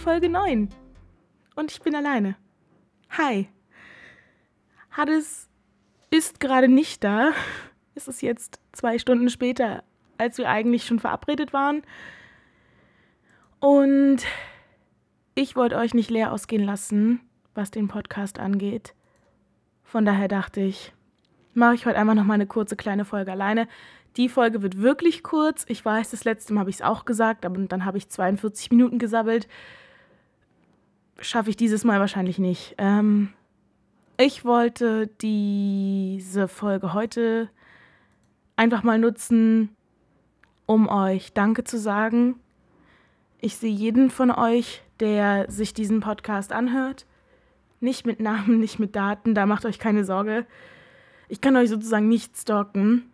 Folge 9. Und ich bin alleine. Hi. Hades ist gerade nicht da. Es ist jetzt zwei Stunden später, als wir eigentlich schon verabredet waren. Und ich wollte euch nicht leer ausgehen lassen, was den Podcast angeht. Von daher dachte ich, mache ich heute einfach noch mal eine kurze kleine Folge alleine. Die Folge wird wirklich kurz. Ich weiß, das letzte Mal habe ich es auch gesagt, aber dann habe ich 42 Minuten gesabbelt. Schaffe ich dieses Mal wahrscheinlich nicht. Ähm, ich wollte diese Folge heute einfach mal nutzen, um euch Danke zu sagen. Ich sehe jeden von euch, der sich diesen Podcast anhört. Nicht mit Namen, nicht mit Daten, da macht euch keine Sorge. Ich kann euch sozusagen nicht stalken,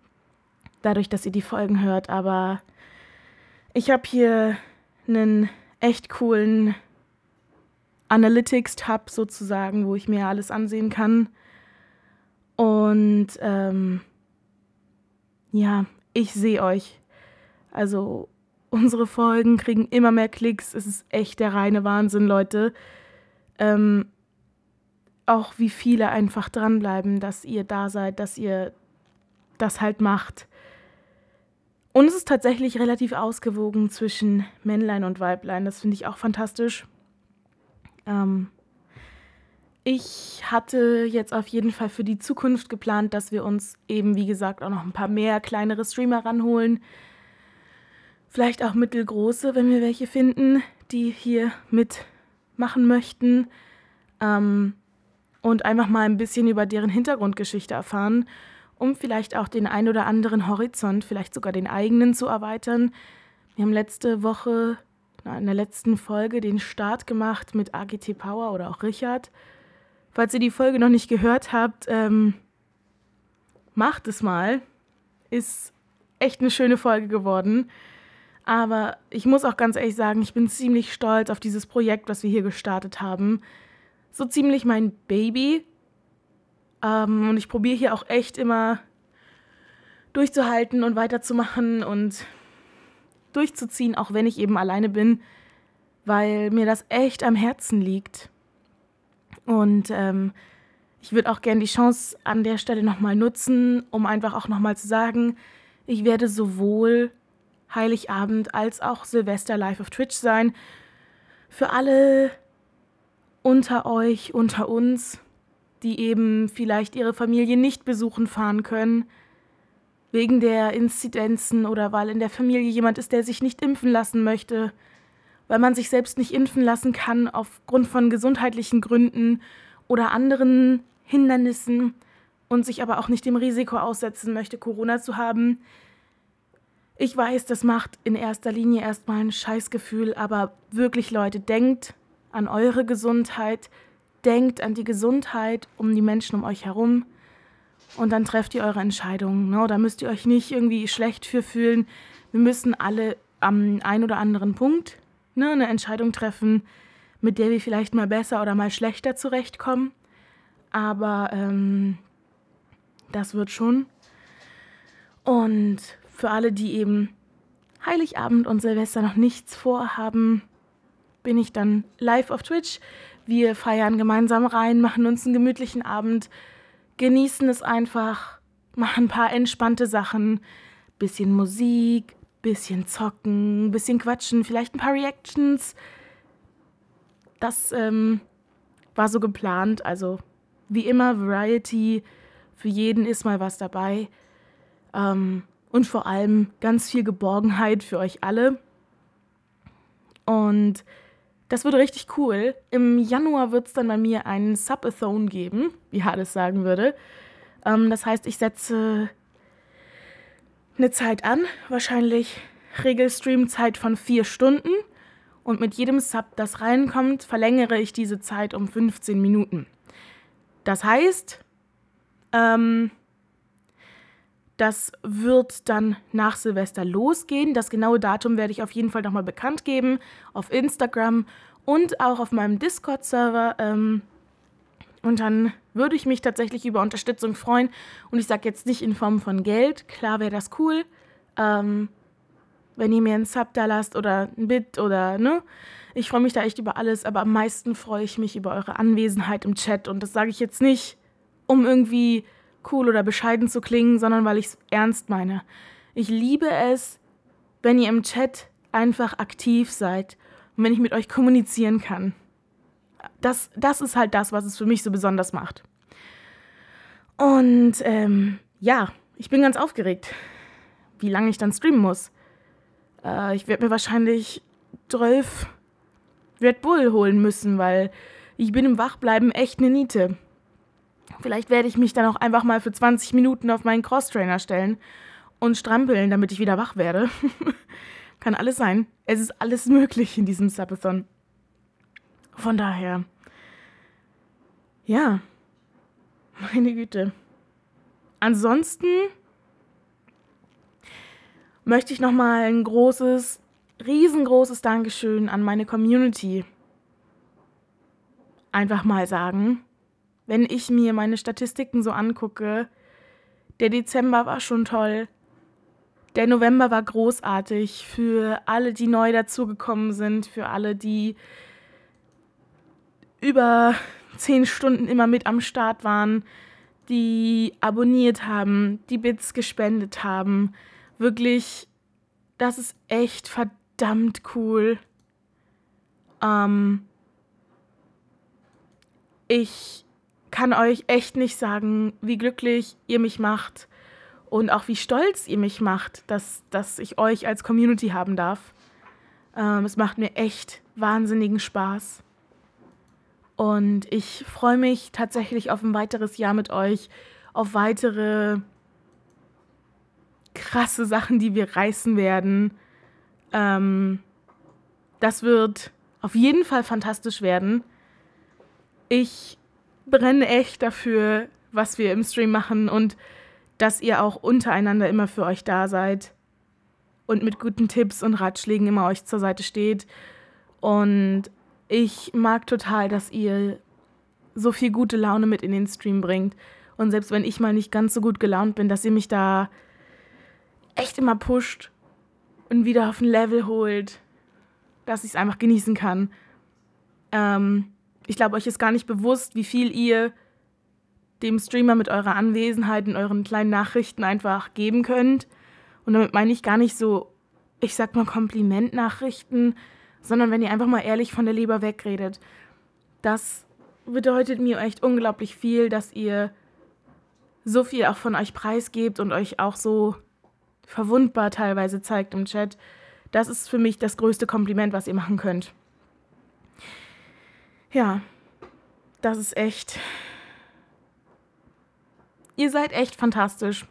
dadurch, dass ihr die Folgen hört, aber ich habe hier einen echt coolen Analytics-Tab sozusagen, wo ich mir alles ansehen kann. Und ähm, ja, ich sehe euch. Also unsere Folgen kriegen immer mehr Klicks. Es ist echt der reine Wahnsinn, Leute. Ähm, auch wie viele einfach dranbleiben, dass ihr da seid, dass ihr das halt macht. Und es ist tatsächlich relativ ausgewogen zwischen Männlein und Weiblein. Das finde ich auch fantastisch. Ähm, ich hatte jetzt auf jeden Fall für die Zukunft geplant, dass wir uns eben, wie gesagt, auch noch ein paar mehr kleinere Streamer ranholen. Vielleicht auch mittelgroße, wenn wir welche finden, die hier mitmachen möchten. Ähm, und einfach mal ein bisschen über deren Hintergrundgeschichte erfahren, um vielleicht auch den ein oder anderen Horizont, vielleicht sogar den eigenen zu erweitern. Wir haben letzte Woche, in der letzten Folge, den Start gemacht mit AGT Power oder auch Richard. Falls ihr die Folge noch nicht gehört habt, ähm, macht es mal. Ist echt eine schöne Folge geworden. Aber ich muss auch ganz ehrlich sagen, ich bin ziemlich stolz auf dieses Projekt, was wir hier gestartet haben so ziemlich mein Baby. Ähm, und ich probiere hier auch echt immer durchzuhalten und weiterzumachen und durchzuziehen, auch wenn ich eben alleine bin, weil mir das echt am Herzen liegt. Und ähm, ich würde auch gerne die Chance an der Stelle nochmal nutzen, um einfach auch nochmal zu sagen, ich werde sowohl Heiligabend als auch Silvester live auf Twitch sein. Für alle, unter euch, unter uns, die eben vielleicht ihre Familie nicht besuchen fahren können, wegen der Inzidenzen oder weil in der Familie jemand ist, der sich nicht impfen lassen möchte, weil man sich selbst nicht impfen lassen kann aufgrund von gesundheitlichen Gründen oder anderen Hindernissen und sich aber auch nicht dem Risiko aussetzen möchte, Corona zu haben. Ich weiß, das macht in erster Linie erstmal ein Scheißgefühl, aber wirklich Leute, denkt an eure Gesundheit, denkt an die Gesundheit um die Menschen um euch herum und dann trefft ihr eure Entscheidungen. Ne? Da müsst ihr euch nicht irgendwie schlecht für fühlen. Wir müssen alle am einen oder anderen Punkt ne, eine Entscheidung treffen, mit der wir vielleicht mal besser oder mal schlechter zurechtkommen. Aber ähm, das wird schon. Und für alle, die eben Heiligabend und Silvester noch nichts vorhaben, bin ich dann live auf Twitch. Wir feiern gemeinsam rein, machen uns einen gemütlichen Abend, genießen es einfach, machen ein paar entspannte Sachen, bisschen Musik, bisschen zocken, bisschen quatschen, vielleicht ein paar Reactions. Das ähm, war so geplant. Also wie immer Variety, für jeden ist mal was dabei. Ähm, und vor allem ganz viel Geborgenheit für euch alle. Und das wird richtig cool. Im Januar wird es dann bei mir einen Subathon geben, wie Hades sagen würde. Ähm, das heißt, ich setze eine Zeit an, wahrscheinlich Regelstream-Zeit von vier Stunden. Und mit jedem Sub, das reinkommt, verlängere ich diese Zeit um 15 Minuten. Das heißt, ähm, das wird dann nach Silvester losgehen. Das genaue Datum werde ich auf jeden Fall nochmal bekannt geben auf Instagram und auch auf meinem Discord-Server. Ähm, und dann würde ich mich tatsächlich über Unterstützung freuen. Und ich sage jetzt nicht in Form von Geld. Klar wäre das cool. Ähm, wenn ihr mir einen Sub da lasst oder ein Bit oder, ne? Ich freue mich da echt über alles, aber am meisten freue ich mich über eure Anwesenheit im Chat. Und das sage ich jetzt nicht, um irgendwie cool oder bescheiden zu klingen, sondern weil ich es ernst meine. Ich liebe es, wenn ihr im Chat einfach aktiv seid und wenn ich mit euch kommunizieren kann. Das, das ist halt das, was es für mich so besonders macht. Und ähm, ja, ich bin ganz aufgeregt, wie lange ich dann streamen muss. Äh, ich werde mir wahrscheinlich 12 Red Bull holen müssen, weil ich bin im Wachbleiben echt eine Niete. Vielleicht werde ich mich dann auch einfach mal für 20 Minuten auf meinen Crosstrainer stellen und strampeln, damit ich wieder wach werde. Kann alles sein. Es ist alles möglich in diesem Subathon. Von daher. Ja. Meine Güte. Ansonsten möchte ich nochmal ein großes, riesengroßes Dankeschön an meine Community einfach mal sagen. Wenn ich mir meine Statistiken so angucke, der Dezember war schon toll. Der November war großartig für alle, die neu dazugekommen sind, für alle, die über zehn Stunden immer mit am Start waren, die abonniert haben, die Bits gespendet haben. Wirklich, das ist echt verdammt cool. Ähm, ich kann euch echt nicht sagen, wie glücklich ihr mich macht und auch wie stolz ihr mich macht, dass, dass ich euch als Community haben darf. Ähm, es macht mir echt wahnsinnigen Spaß. Und ich freue mich tatsächlich auf ein weiteres Jahr mit euch, auf weitere krasse Sachen, die wir reißen werden. Ähm, das wird auf jeden Fall fantastisch werden. Ich brenne echt dafür, was wir im Stream machen und dass ihr auch untereinander immer für euch da seid und mit guten Tipps und Ratschlägen immer euch zur Seite steht. Und ich mag total, dass ihr so viel gute Laune mit in den Stream bringt. Und selbst wenn ich mal nicht ganz so gut gelaunt bin, dass ihr mich da echt immer pusht und wieder auf ein Level holt, dass ich es einfach genießen kann. Ähm, ich glaube, euch ist gar nicht bewusst, wie viel ihr dem Streamer mit eurer Anwesenheit und euren kleinen Nachrichten einfach geben könnt. Und damit meine ich gar nicht so, ich sag mal Komplimentnachrichten, sondern wenn ihr einfach mal ehrlich von der Leber wegredet. Das bedeutet mir echt unglaublich viel, dass ihr so viel auch von euch preisgebt und euch auch so verwundbar teilweise zeigt im Chat. Das ist für mich das größte Kompliment, was ihr machen könnt. Ja, das ist echt. Ihr seid echt fantastisch.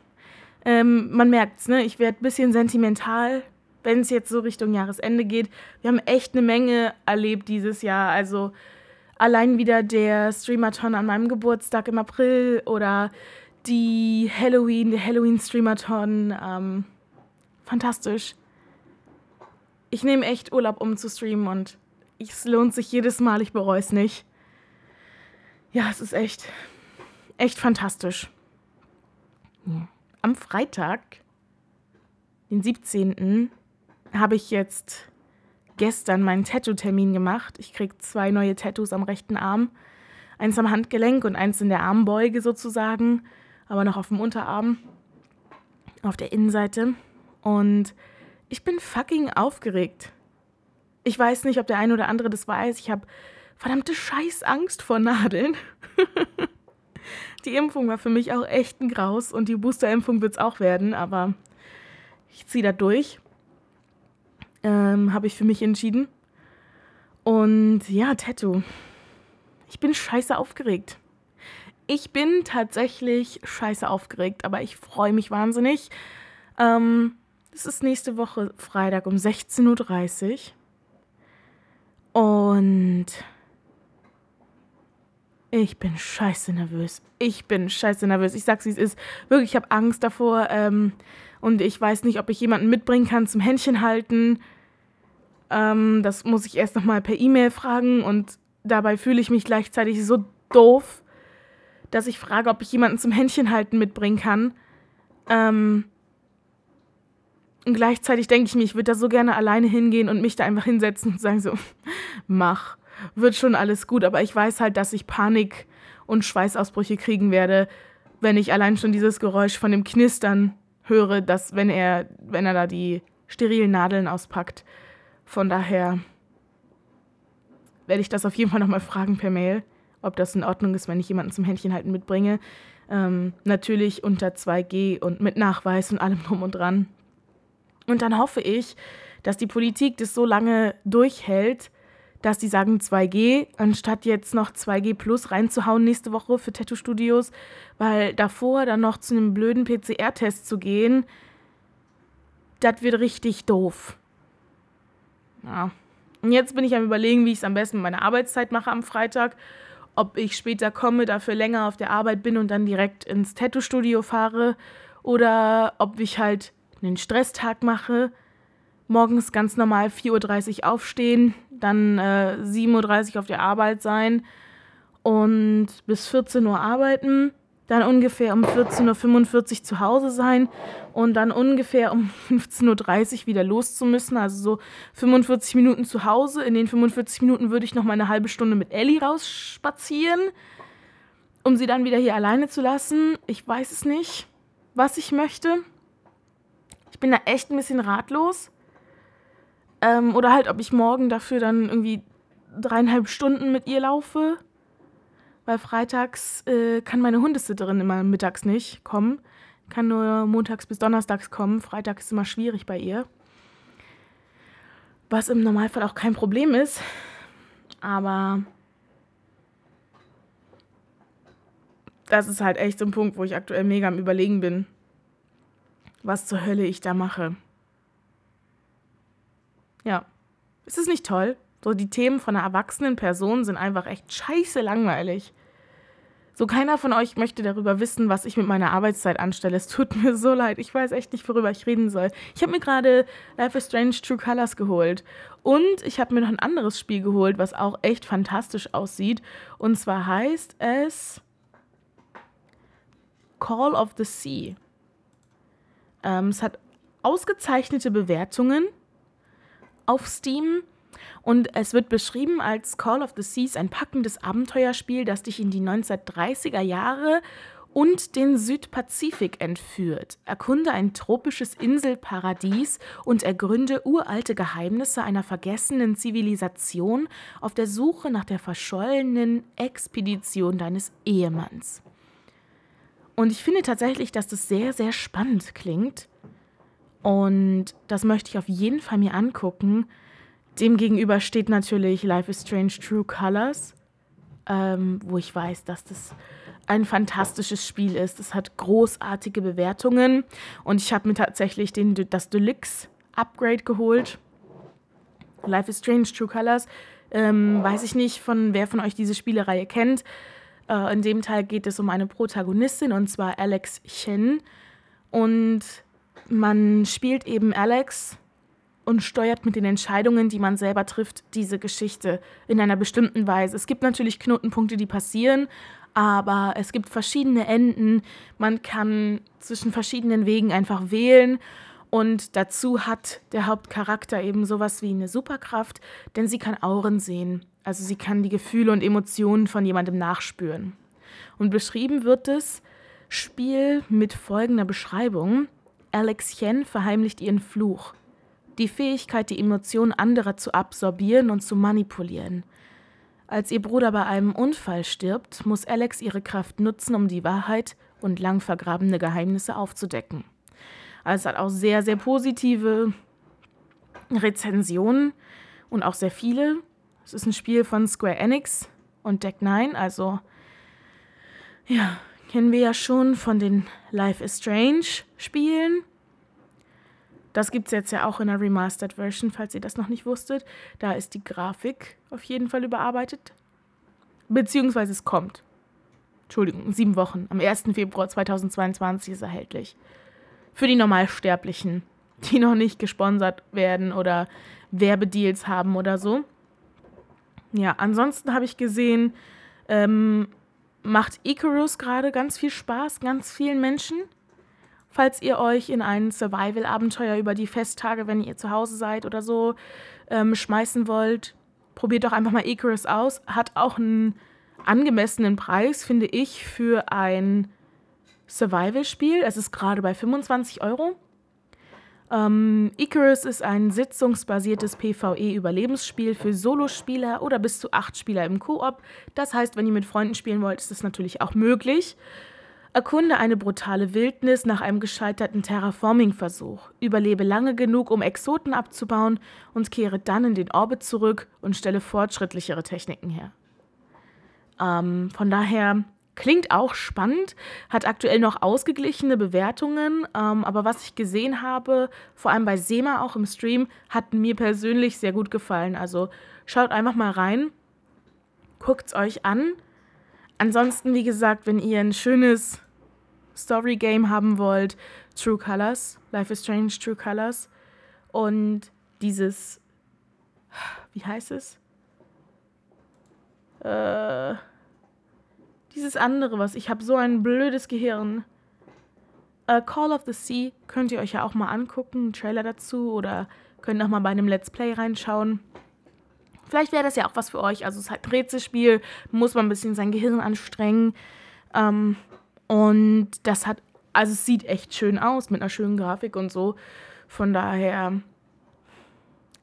Ähm, man merkt's, ne? Ich werde ein bisschen sentimental, wenn es jetzt so Richtung Jahresende geht. Wir haben echt eine Menge erlebt dieses Jahr. Also allein wieder der Streamathon an meinem Geburtstag im April oder die Halloween, der Halloween-Streamathon. Ähm, fantastisch. Ich nehme echt Urlaub, um zu streamen und es lohnt sich jedes Mal, ich bereue es nicht. Ja, es ist echt, echt fantastisch. Am Freitag, den 17., habe ich jetzt gestern meinen Tattoo-Termin gemacht. Ich kriege zwei neue Tattoos am rechten Arm. Eins am Handgelenk und eins in der Armbeuge sozusagen, aber noch auf dem Unterarm, auf der Innenseite. Und ich bin fucking aufgeregt. Ich weiß nicht, ob der eine oder andere das weiß. Ich habe verdammte Scheißangst vor Nadeln. die Impfung war für mich auch echt ein Graus und die Boosterimpfung wird es auch werden, aber ich ziehe da durch. Ähm, habe ich für mich entschieden. Und ja, Tattoo. Ich bin scheiße aufgeregt. Ich bin tatsächlich scheiße aufgeregt, aber ich freue mich wahnsinnig. Ähm, es ist nächste Woche Freitag um 16.30 Uhr. Und ich bin scheiße nervös. Ich bin scheiße nervös. Ich sag's, wie es ist. Wirklich, ich habe Angst davor. Ähm, und ich weiß nicht, ob ich jemanden mitbringen kann zum Händchen halten. Ähm, das muss ich erst nochmal per E-Mail fragen. Und dabei fühle ich mich gleichzeitig so doof, dass ich frage, ob ich jemanden zum Händchen halten mitbringen kann. Ähm, Und gleichzeitig denke ich mir, ich würde da so gerne alleine hingehen und mich da einfach hinsetzen und sagen so, mach, wird schon alles gut. Aber ich weiß halt, dass ich Panik und Schweißausbrüche kriegen werde, wenn ich allein schon dieses Geräusch von dem Knistern höre, dass wenn er, wenn er da die sterilen Nadeln auspackt. Von daher werde ich das auf jeden Fall nochmal fragen per Mail, ob das in Ordnung ist, wenn ich jemanden zum Händchenhalten mitbringe. Ähm, natürlich unter 2G und mit Nachweis und allem drum und dran. Und dann hoffe ich, dass die Politik das so lange durchhält, dass sie sagen 2G, anstatt jetzt noch 2G Plus reinzuhauen nächste Woche für Tattoo-Studios, weil davor dann noch zu einem blöden PCR-Test zu gehen, das wird richtig doof. Ja. Und jetzt bin ich am überlegen, wie ich es am besten mit meiner Arbeitszeit mache am Freitag. Ob ich später komme, dafür länger auf der Arbeit bin und dann direkt ins Tattoo-Studio fahre. Oder ob ich halt einen Stresstag mache, morgens ganz normal 4.30 Uhr aufstehen, dann äh, 7.30 Uhr auf der Arbeit sein und bis 14 Uhr arbeiten, dann ungefähr um 14.45 Uhr zu Hause sein und dann ungefähr um 15.30 Uhr wieder los zu müssen. Also so 45 Minuten zu Hause. In den 45 Minuten würde ich noch mal eine halbe Stunde mit Ellie rausspazieren, um sie dann wieder hier alleine zu lassen. Ich weiß es nicht, was ich möchte. Ich bin da echt ein bisschen ratlos. Ähm, oder halt, ob ich morgen dafür dann irgendwie dreieinhalb Stunden mit ihr laufe. Weil freitags äh, kann meine Hundesitterin immer mittags nicht kommen. Kann nur montags bis donnerstags kommen. Freitag ist immer schwierig bei ihr. Was im Normalfall auch kein Problem ist. Aber das ist halt echt so ein Punkt, wo ich aktuell mega am Überlegen bin was zur Hölle ich da mache. Ja, ist es nicht toll? So die Themen von einer erwachsenen Person sind einfach echt scheiße langweilig. So keiner von euch möchte darüber wissen, was ich mit meiner Arbeitszeit anstelle. Es tut mir so leid. Ich weiß echt nicht, worüber ich reden soll. Ich habe mir gerade Life is Strange True Colors geholt. Und ich habe mir noch ein anderes Spiel geholt, was auch echt fantastisch aussieht. Und zwar heißt es Call of the Sea. Ähm, es hat ausgezeichnete Bewertungen auf Steam und es wird beschrieben als Call of the Seas ein packendes Abenteuerspiel, das dich in die 1930er Jahre und den Südpazifik entführt. Erkunde ein tropisches Inselparadies und ergründe uralte Geheimnisse einer vergessenen Zivilisation auf der Suche nach der verschollenen Expedition deines Ehemanns. Und ich finde tatsächlich, dass das sehr, sehr spannend klingt. Und das möchte ich auf jeden Fall mir angucken. Demgegenüber steht natürlich Life is Strange True Colors, ähm, wo ich weiß, dass das ein fantastisches Spiel ist. Es hat großartige Bewertungen und ich habe mir tatsächlich den, das Deluxe Upgrade geholt. Life is Strange True Colors. Ähm, weiß ich nicht, von wer von euch diese Spielereihe kennt. Äh, in dem Teil geht es um eine Protagonistin und zwar Alex Chen. Und man spielt eben Alex und steuert mit den Entscheidungen, die man selber trifft, diese Geschichte in einer bestimmten Weise. Es gibt natürlich Knotenpunkte, die passieren, aber es gibt verschiedene Enden. Man kann zwischen verschiedenen Wegen einfach wählen. Und dazu hat der Hauptcharakter eben sowas wie eine Superkraft, denn sie kann Auren sehen. Also sie kann die Gefühle und Emotionen von jemandem nachspüren. Und beschrieben wird das Spiel mit folgender Beschreibung. Alex Chen verheimlicht ihren Fluch. Die Fähigkeit, die Emotionen anderer zu absorbieren und zu manipulieren. Als ihr Bruder bei einem Unfall stirbt, muss Alex ihre Kraft nutzen, um die Wahrheit und lang vergrabene Geheimnisse aufzudecken. Also es hat auch sehr, sehr positive Rezensionen und auch sehr viele. Es ist ein Spiel von Square Enix und Deck 9, also ja, kennen wir ja schon von den Life is Strange Spielen. Das gibt es jetzt ja auch in der Remastered Version, falls ihr das noch nicht wusstet. Da ist die Grafik auf jeden Fall überarbeitet. Beziehungsweise es kommt. Entschuldigung, sieben Wochen. Am 1. Februar 2022 ist erhältlich. Für die Normalsterblichen, die noch nicht gesponsert werden oder Werbedeals haben oder so. Ja, ansonsten habe ich gesehen, ähm, macht Icarus gerade ganz viel Spaß, ganz vielen Menschen. falls ihr euch in ein Survival-Abenteuer über die Festtage, wenn ihr zu Hause seid oder so, ähm, schmeißen wollt. Probiert doch einfach mal Icarus aus. Hat auch einen angemessenen Preis, finde ich, für ein Survival-Spiel. Es ist gerade bei 25 Euro. Ähm, Icarus ist ein sitzungsbasiertes PvE-Überlebensspiel für Solospieler oder bis zu acht Spieler im Koop. Das heißt, wenn ihr mit Freunden spielen wollt, ist das natürlich auch möglich. Erkunde eine brutale Wildnis nach einem gescheiterten Terraforming-Versuch. Überlebe lange genug, um Exoten abzubauen und kehre dann in den Orbit zurück und stelle fortschrittlichere Techniken her. Ähm, von daher klingt auch spannend, hat aktuell noch ausgeglichene Bewertungen, ähm, aber was ich gesehen habe, vor allem bei Sema auch im Stream, hat mir persönlich sehr gut gefallen. Also schaut einfach mal rein, guckt es euch an. Ansonsten, wie gesagt, wenn ihr ein schönes Story Game haben wollt, True Colors, Life is Strange True Colors und dieses, wie heißt es? Äh, dieses andere, was ich habe so ein blödes Gehirn. Uh, Call of the Sea könnt ihr euch ja auch mal angucken, einen Trailer dazu oder könnt auch mal bei einem Let's Play reinschauen. Vielleicht wäre das ja auch was für euch. Also es ist halt ein Rätselspiel, muss man ein bisschen sein Gehirn anstrengen. Ähm, und das hat, also es sieht echt schön aus mit einer schönen Grafik und so. Von daher,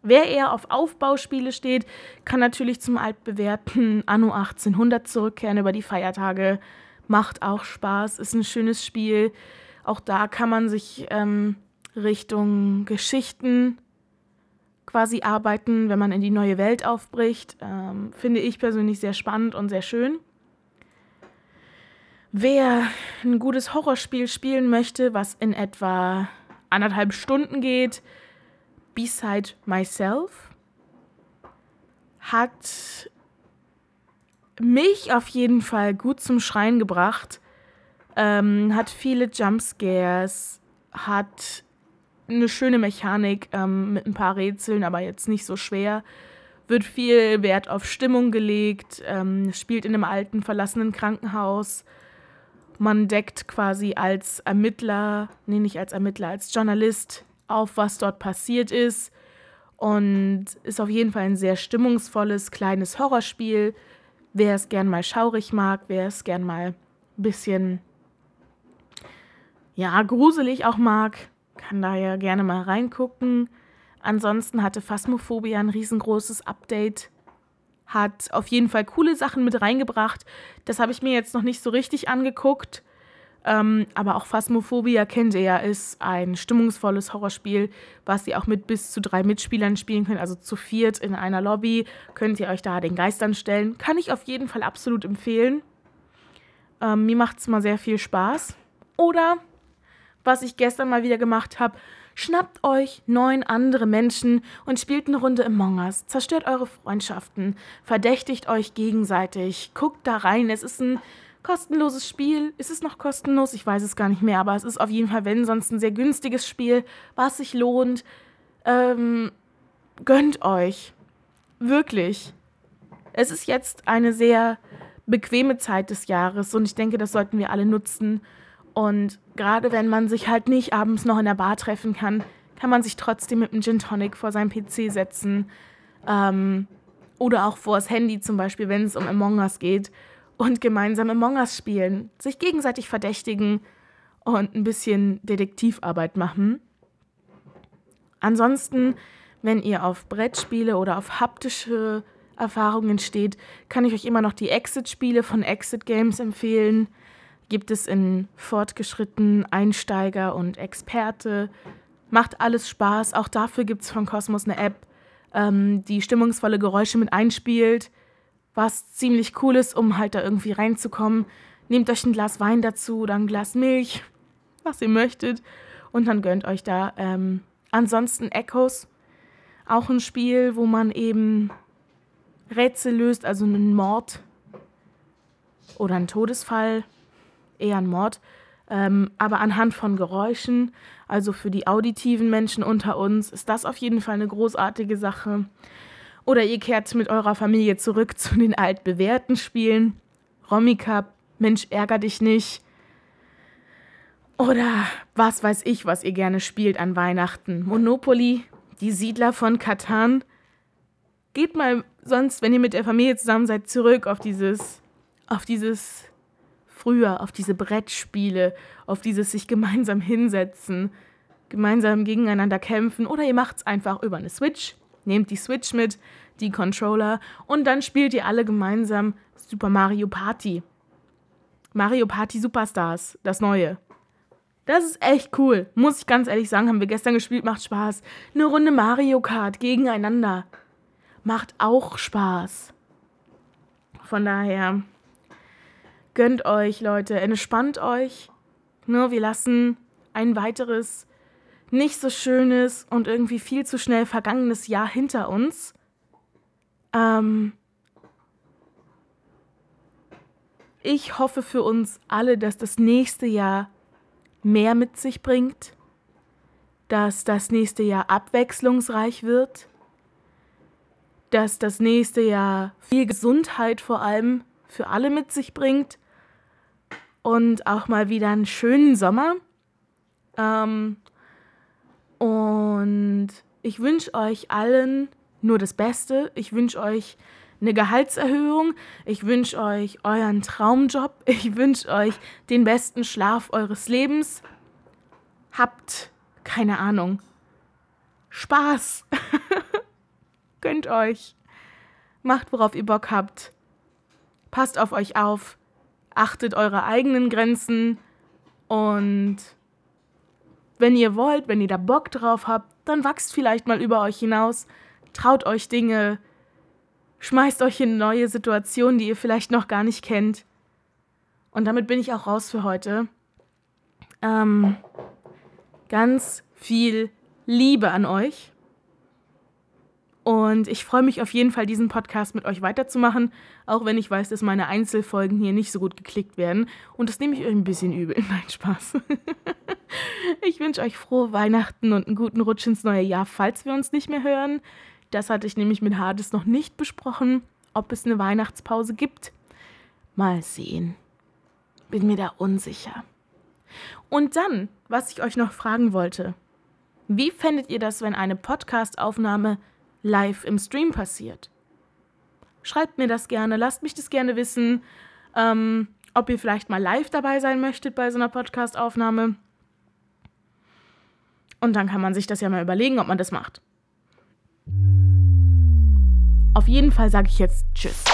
wer eher auf Aufbauspiele steht, kann natürlich zum altbewährten Anno 1800 zurückkehren über die Feiertage. Macht auch Spaß, ist ein schönes Spiel. Auch da kann man sich ähm, Richtung Geschichten quasi arbeiten, wenn man in die neue Welt aufbricht. Ähm, finde ich persönlich sehr spannend und sehr schön. Wer ein gutes Horrorspiel spielen möchte, was in etwa anderthalb Stunden geht, Beside Myself, hat mich auf jeden Fall gut zum Schreien gebracht. Ähm, hat viele Jumpscares, hat eine schöne Mechanik ähm, mit ein paar Rätseln, aber jetzt nicht so schwer. Wird viel Wert auf Stimmung gelegt, ähm, spielt in einem alten, verlassenen Krankenhaus man deckt quasi als Ermittler, nee, nicht als Ermittler, als Journalist auf, was dort passiert ist. Und ist auf jeden Fall ein sehr stimmungsvolles, kleines Horrorspiel. Wer es gern mal schaurig mag, wer es gern mal ein bisschen, ja, gruselig auch mag, kann da ja gerne mal reingucken. Ansonsten hatte Phasmophobia ein riesengroßes Update hat auf jeden Fall coole Sachen mit reingebracht. Das habe ich mir jetzt noch nicht so richtig angeguckt. Ähm, aber auch Phasmophobia kennt ihr ja, ist ein stimmungsvolles Horrorspiel, was ihr auch mit bis zu drei Mitspielern spielen könnt. Also zu viert in einer Lobby könnt ihr euch da den Geistern stellen. Kann ich auf jeden Fall absolut empfehlen. Ähm, mir macht es mal sehr viel Spaß. Oder, was ich gestern mal wieder gemacht habe, Schnappt euch neun andere Menschen und spielt eine Runde Among Us. Zerstört eure Freundschaften. Verdächtigt euch gegenseitig. Guckt da rein. Es ist ein kostenloses Spiel. Ist es noch kostenlos? Ich weiß es gar nicht mehr, aber es ist auf jeden Fall, wenn sonst ein sehr günstiges Spiel, was sich lohnt. Ähm, gönnt euch. Wirklich. Es ist jetzt eine sehr bequeme Zeit des Jahres und ich denke, das sollten wir alle nutzen und gerade wenn man sich halt nicht abends noch in der Bar treffen kann, kann man sich trotzdem mit einem Gin Tonic vor seinem PC setzen. Ähm, oder auch vor das Handy zum Beispiel, wenn es um Among Us geht. Und gemeinsam Among Us spielen, sich gegenseitig verdächtigen und ein bisschen Detektivarbeit machen. Ansonsten, wenn ihr auf Brettspiele oder auf haptische Erfahrungen steht, kann ich euch immer noch die Exit-Spiele von Exit Games empfehlen gibt es in fortgeschritten Einsteiger und Experte. Macht alles Spaß. Auch dafür gibt es von Cosmos eine App, ähm, die stimmungsvolle Geräusche mit einspielt, was ziemlich cool ist, um halt da irgendwie reinzukommen. Nehmt euch ein Glas Wein dazu oder ein Glas Milch, was ihr möchtet, und dann gönnt euch da. Ähm, ansonsten Echoes, auch ein Spiel, wo man eben Rätsel löst, also einen Mord oder einen Todesfall eher ein Mord, ähm, aber anhand von Geräuschen, also für die auditiven Menschen unter uns, ist das auf jeden Fall eine großartige Sache. Oder ihr kehrt mit eurer Familie zurück zu den altbewährten Spielen. Romy Cup, Mensch, ärger dich nicht. Oder was weiß ich, was ihr gerne spielt an Weihnachten. Monopoly, die Siedler von Katan. Geht mal sonst, wenn ihr mit der Familie zusammen seid, zurück auf dieses, auf dieses früher, auf diese Brettspiele, auf dieses sich gemeinsam hinsetzen, gemeinsam gegeneinander kämpfen. Oder ihr macht es einfach über eine Switch. Nehmt die Switch mit, die Controller und dann spielt ihr alle gemeinsam Super Mario Party. Mario Party Superstars, das neue. Das ist echt cool. Muss ich ganz ehrlich sagen, haben wir gestern gespielt, macht Spaß. Eine Runde Mario Kart gegeneinander. Macht auch Spaß. Von daher, gönnt euch, Leute, entspannt euch. Nur wir lassen ein weiteres, nicht so schönes und irgendwie viel zu schnell vergangenes Jahr hinter uns. Ähm, ich hoffe für uns alle, dass das nächste Jahr mehr mit sich bringt, dass das nächste Jahr abwechslungsreich wird, dass das nächste Jahr viel Gesundheit vor allem für alle mit sich bringt und auch mal wieder einen schönen Sommer. Ähm, und ich wünsche euch allen nur das Beste. Ich wünsche euch eine Gehaltserhöhung. Ich wünsche euch euren Traumjob. Ich wünsche euch den besten Schlaf eures Lebens. Habt, keine Ahnung, Spaß. Gönnt euch. Macht, worauf ihr Bock habt. Passt auf euch auf. Achtet eure eigenen Grenzen. Und wenn ihr wollt, wenn ihr da Bock drauf habt, dann wachst vielleicht mal über euch hinaus. Traut euch Dinge schmeißt euch in neue Situationen, die ihr vielleicht noch gar nicht kennt. Und damit bin ich auch raus für heute. Ähm, ganz viel Liebe an euch. Und ich freue mich auf jeden Fall, diesen Podcast mit euch weiterzumachen, auch wenn ich weiß, dass meine Einzelfolgen hier nicht so gut geklickt werden. Und das nehme ich euch ein bisschen übel. Nein, Spaß. Ich wünsche euch frohe Weihnachten und einen guten Rutsch ins neue Jahr, falls wir uns nicht mehr hören. Das hatte ich nämlich mit Hades noch nicht besprochen, ob es eine Weihnachtspause gibt. Mal sehen. Bin mir da unsicher. Und dann, was ich euch noch fragen wollte. Wie fändet ihr das, wenn eine Podcast-Aufnahme live im Stream passiert? Schreibt mir das gerne, lasst mich das gerne wissen, ähm, ob ihr vielleicht mal live dabei sein möchtet bei so einer Podcast-Aufnahme. Und dann kann man sich das ja mal überlegen, ob man das macht. Auf jeden Fall sage ich jetzt Tschüss.